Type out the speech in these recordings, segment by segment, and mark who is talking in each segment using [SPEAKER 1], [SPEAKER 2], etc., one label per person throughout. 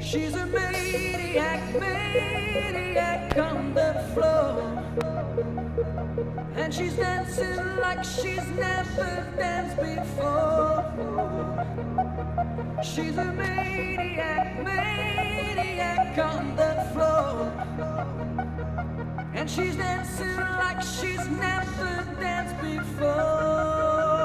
[SPEAKER 1] She's a maniac, maniac on the floor. And she's dancing like she's never danced before. She's a maniac, maniac on the floor. And she's dancing like she's never danced before.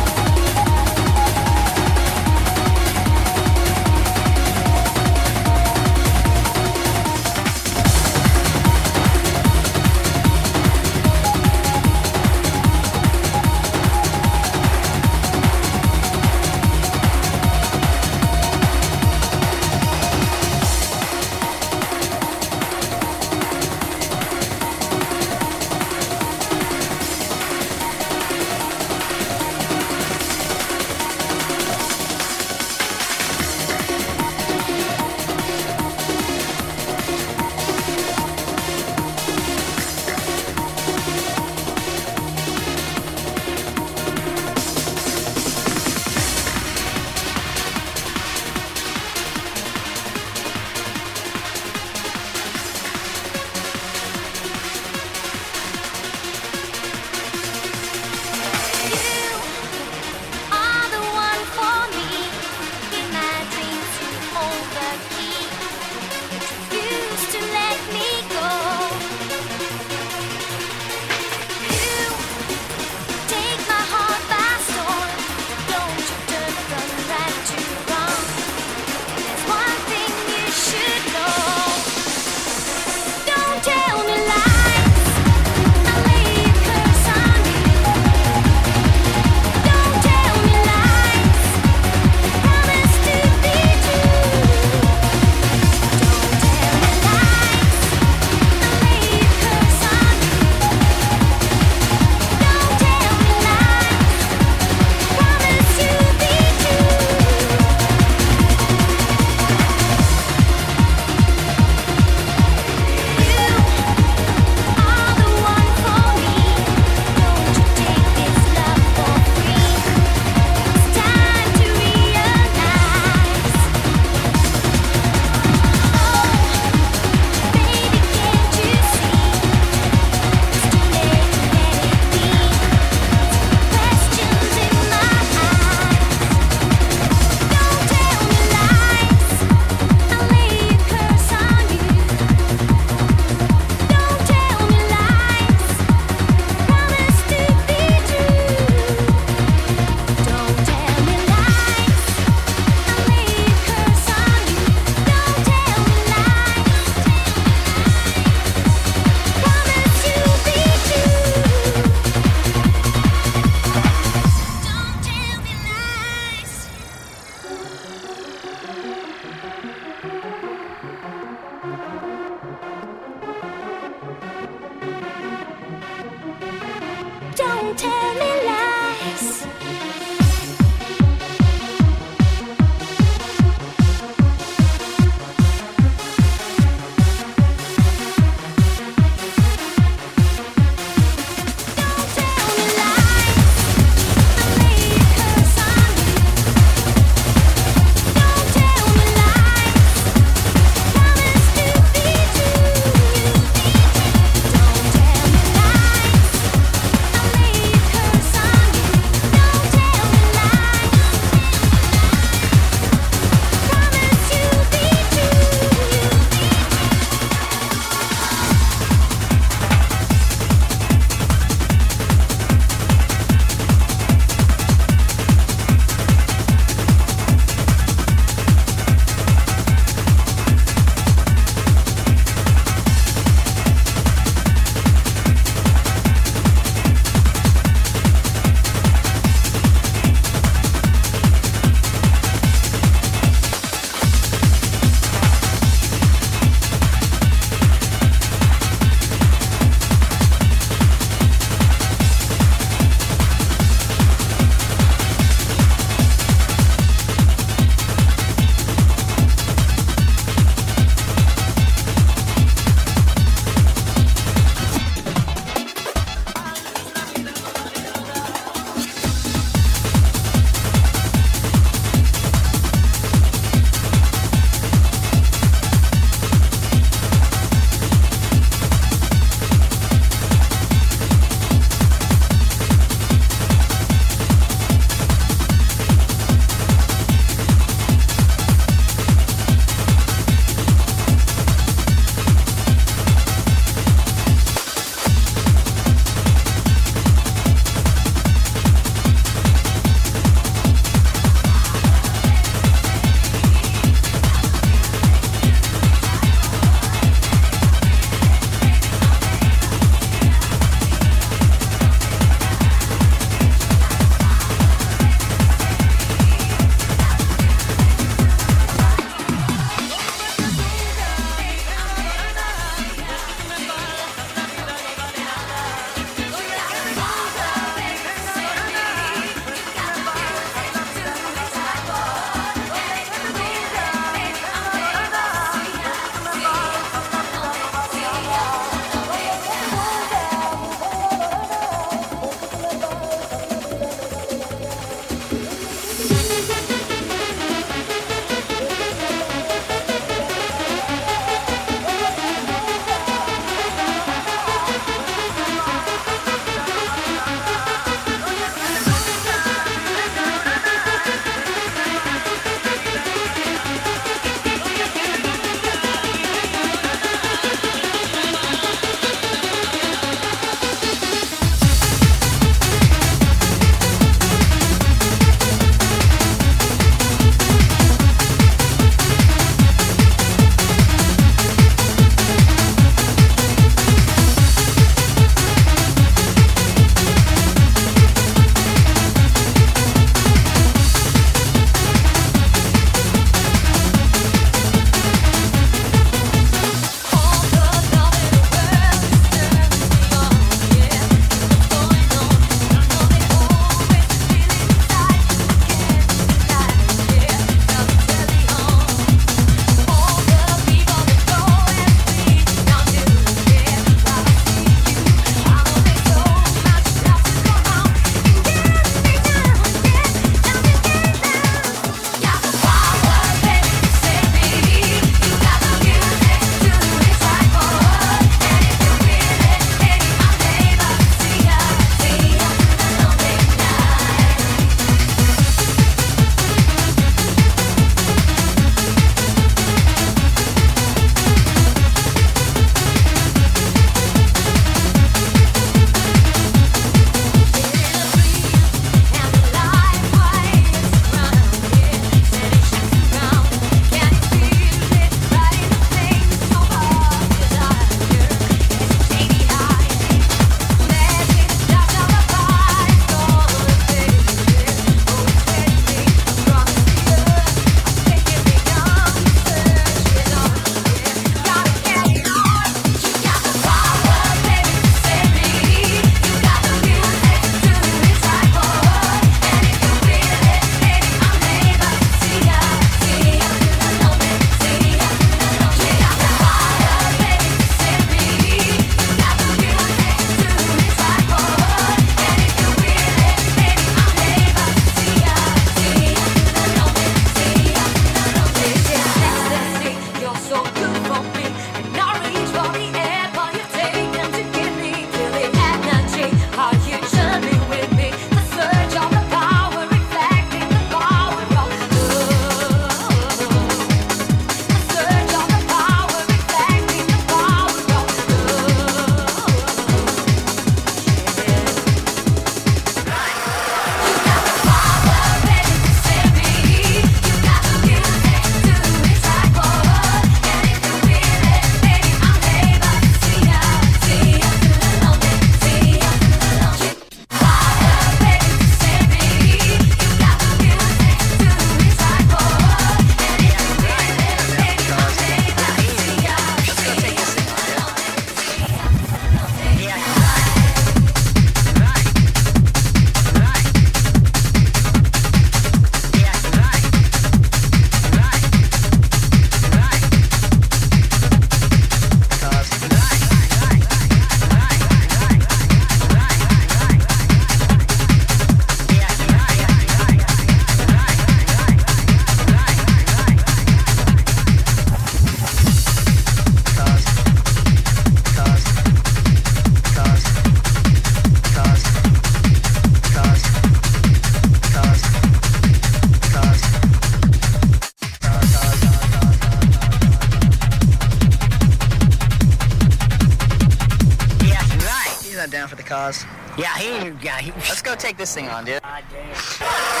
[SPEAKER 2] Down for the cause.
[SPEAKER 3] Yeah, he. Yeah, he.
[SPEAKER 2] Let's go take this thing on, dude.
[SPEAKER 3] God damn.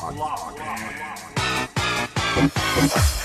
[SPEAKER 4] Lock. log.
[SPEAKER 5] log.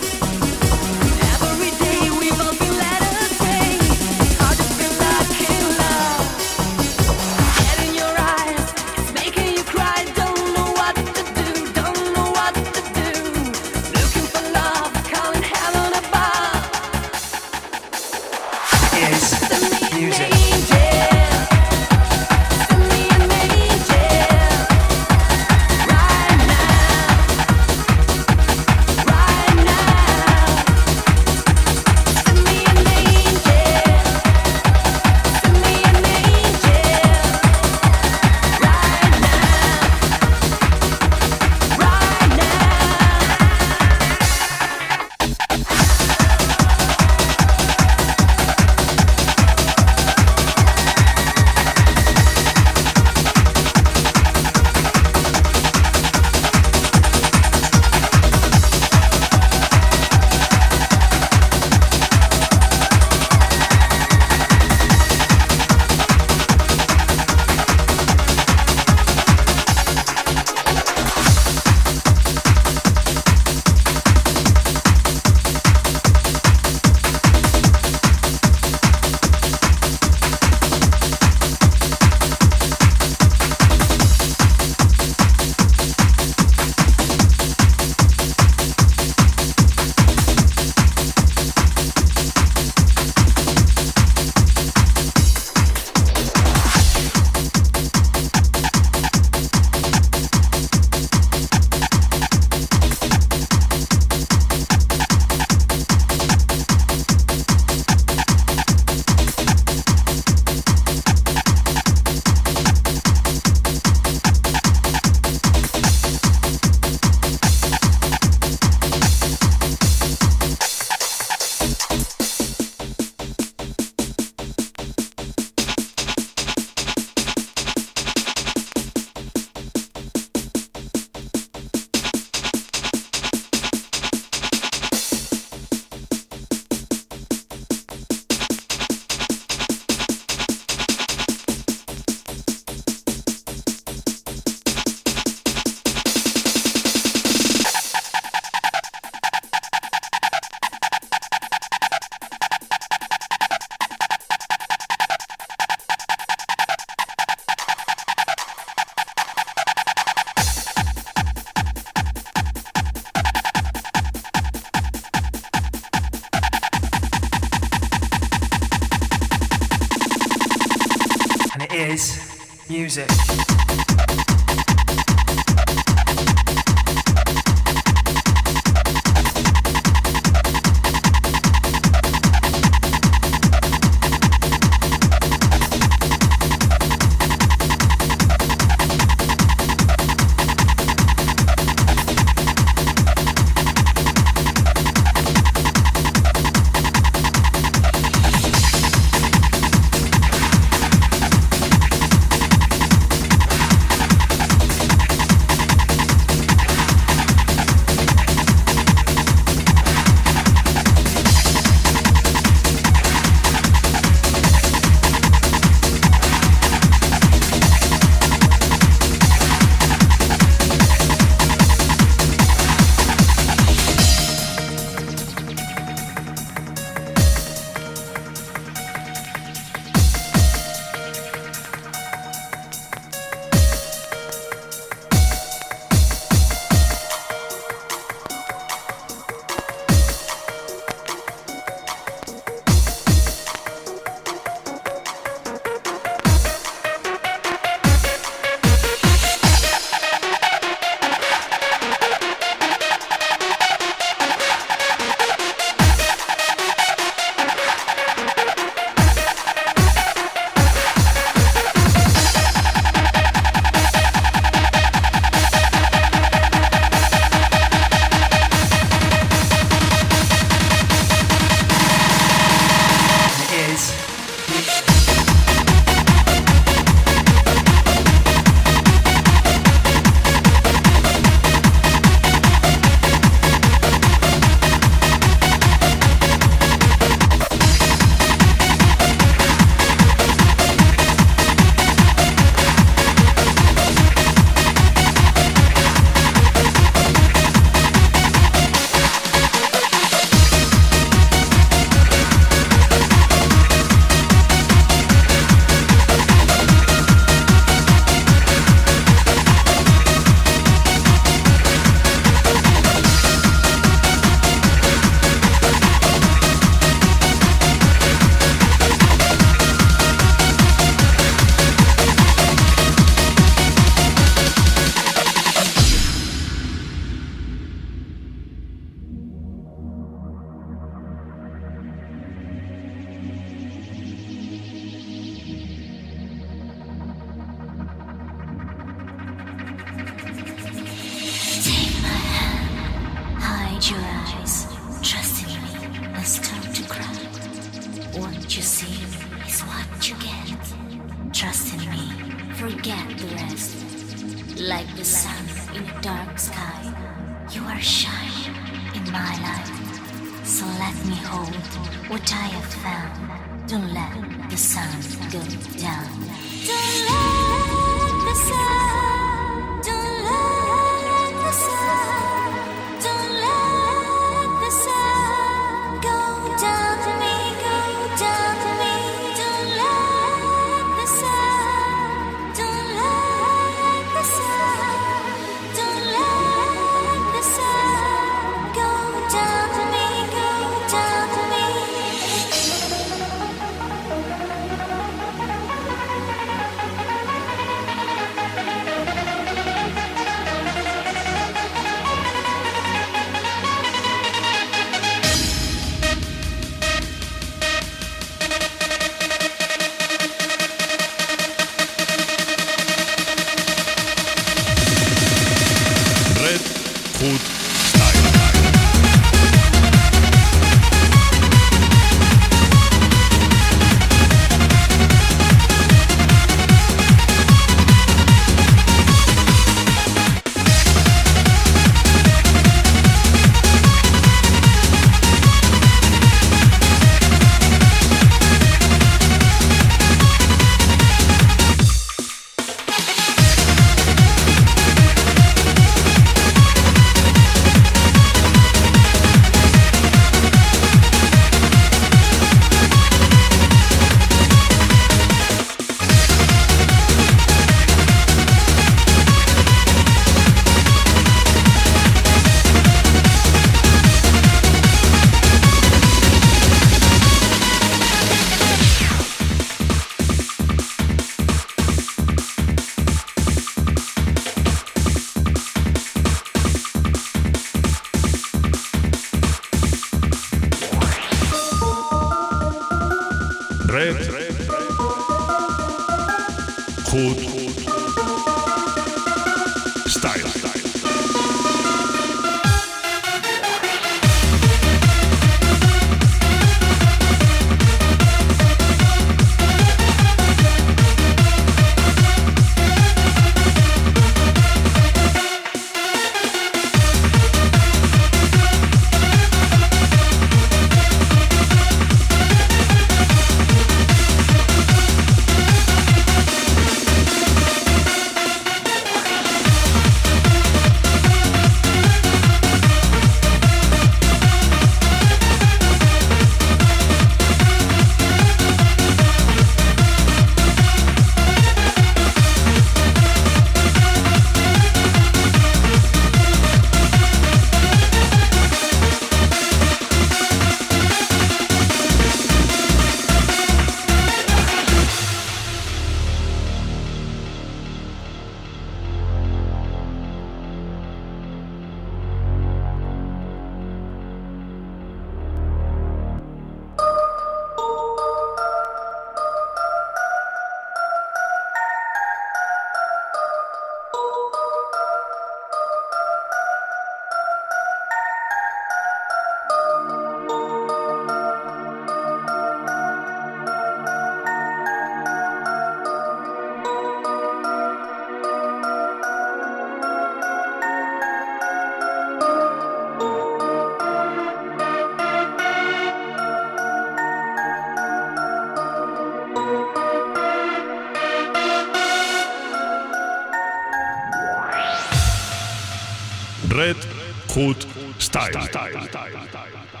[SPEAKER 5] Food Style.
[SPEAKER 6] Style.